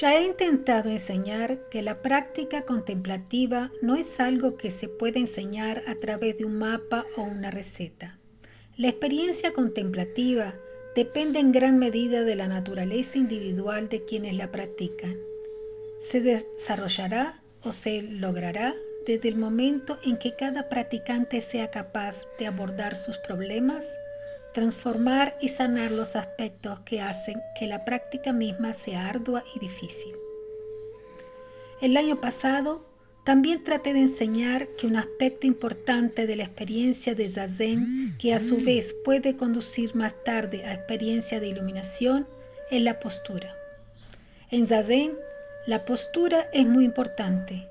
Ya he intentado enseñar que la práctica contemplativa no es algo que se puede enseñar a través de un mapa o una receta. La experiencia contemplativa depende en gran medida de la naturaleza individual de quienes la practican. Se desarrollará o se logrará desde el momento en que cada practicante sea capaz de abordar sus problemas, transformar y sanar los aspectos que hacen que la práctica misma sea ardua y difícil. El año pasado también traté de enseñar que un aspecto importante de la experiencia de Zazen, que a su vez puede conducir más tarde a experiencia de iluminación, es la postura. En Zazen, la postura es muy importante.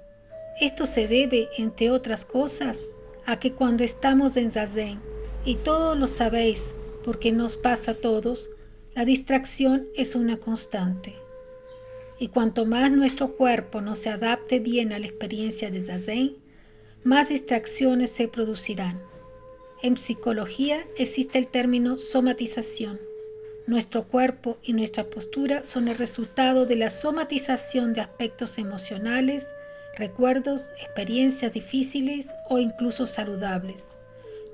Esto se debe, entre otras cosas, a que cuando estamos en Zazen y todos lo sabéis porque nos pasa a todos, la distracción es una constante. Y cuanto más nuestro cuerpo no se adapte bien a la experiencia de Zazen, más distracciones se producirán. En psicología existe el término somatización. Nuestro cuerpo y nuestra postura son el resultado de la somatización de aspectos emocionales, recuerdos, experiencias difíciles o incluso saludables.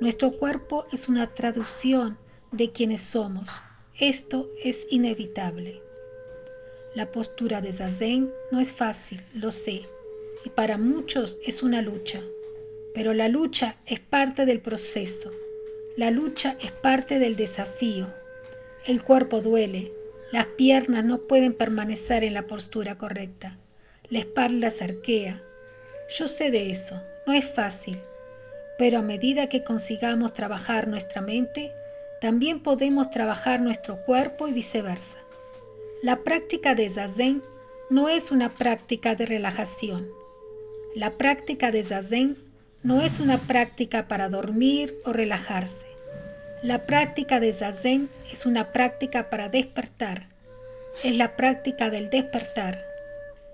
Nuestro cuerpo es una traducción de quienes somos. Esto es inevitable. La postura de Zazen no es fácil, lo sé, y para muchos es una lucha, pero la lucha es parte del proceso, la lucha es parte del desafío. El cuerpo duele, las piernas no pueden permanecer en la postura correcta, la espalda se arquea. Yo sé de eso, no es fácil, pero a medida que consigamos trabajar nuestra mente, también podemos trabajar nuestro cuerpo y viceversa. La práctica de Zazen no es una práctica de relajación. La práctica de Zazen no es una práctica para dormir o relajarse. La práctica de Zazen es una práctica para despertar. Es la práctica del despertar.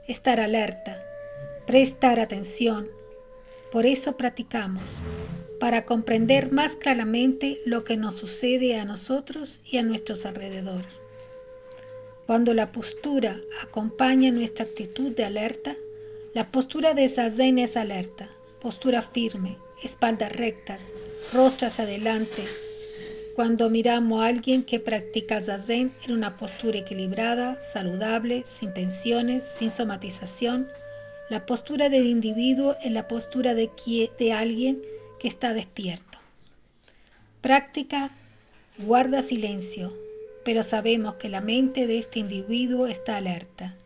Estar alerta, prestar atención, por eso practicamos, para comprender más claramente lo que nos sucede a nosotros y a nuestros alrededores. Cuando la postura acompaña nuestra actitud de alerta, la postura de Zazen es alerta, postura firme, espaldas rectas, rostro hacia adelante. Cuando miramos a alguien que practica Zazen en una postura equilibrada, saludable, sin tensiones, sin somatización, la postura del individuo es la postura de, de alguien que está despierto. Práctica guarda silencio, pero sabemos que la mente de este individuo está alerta.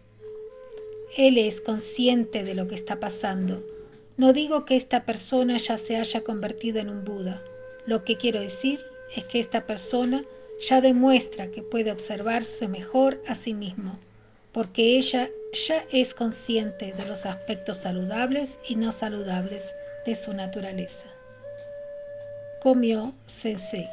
Él es consciente de lo que está pasando. No digo que esta persona ya se haya convertido en un Buda. Lo que quiero decir es que esta persona ya demuestra que puede observarse mejor a sí mismo, porque ella ya es consciente de los aspectos saludables y no saludables de su naturaleza. Comió Sensei.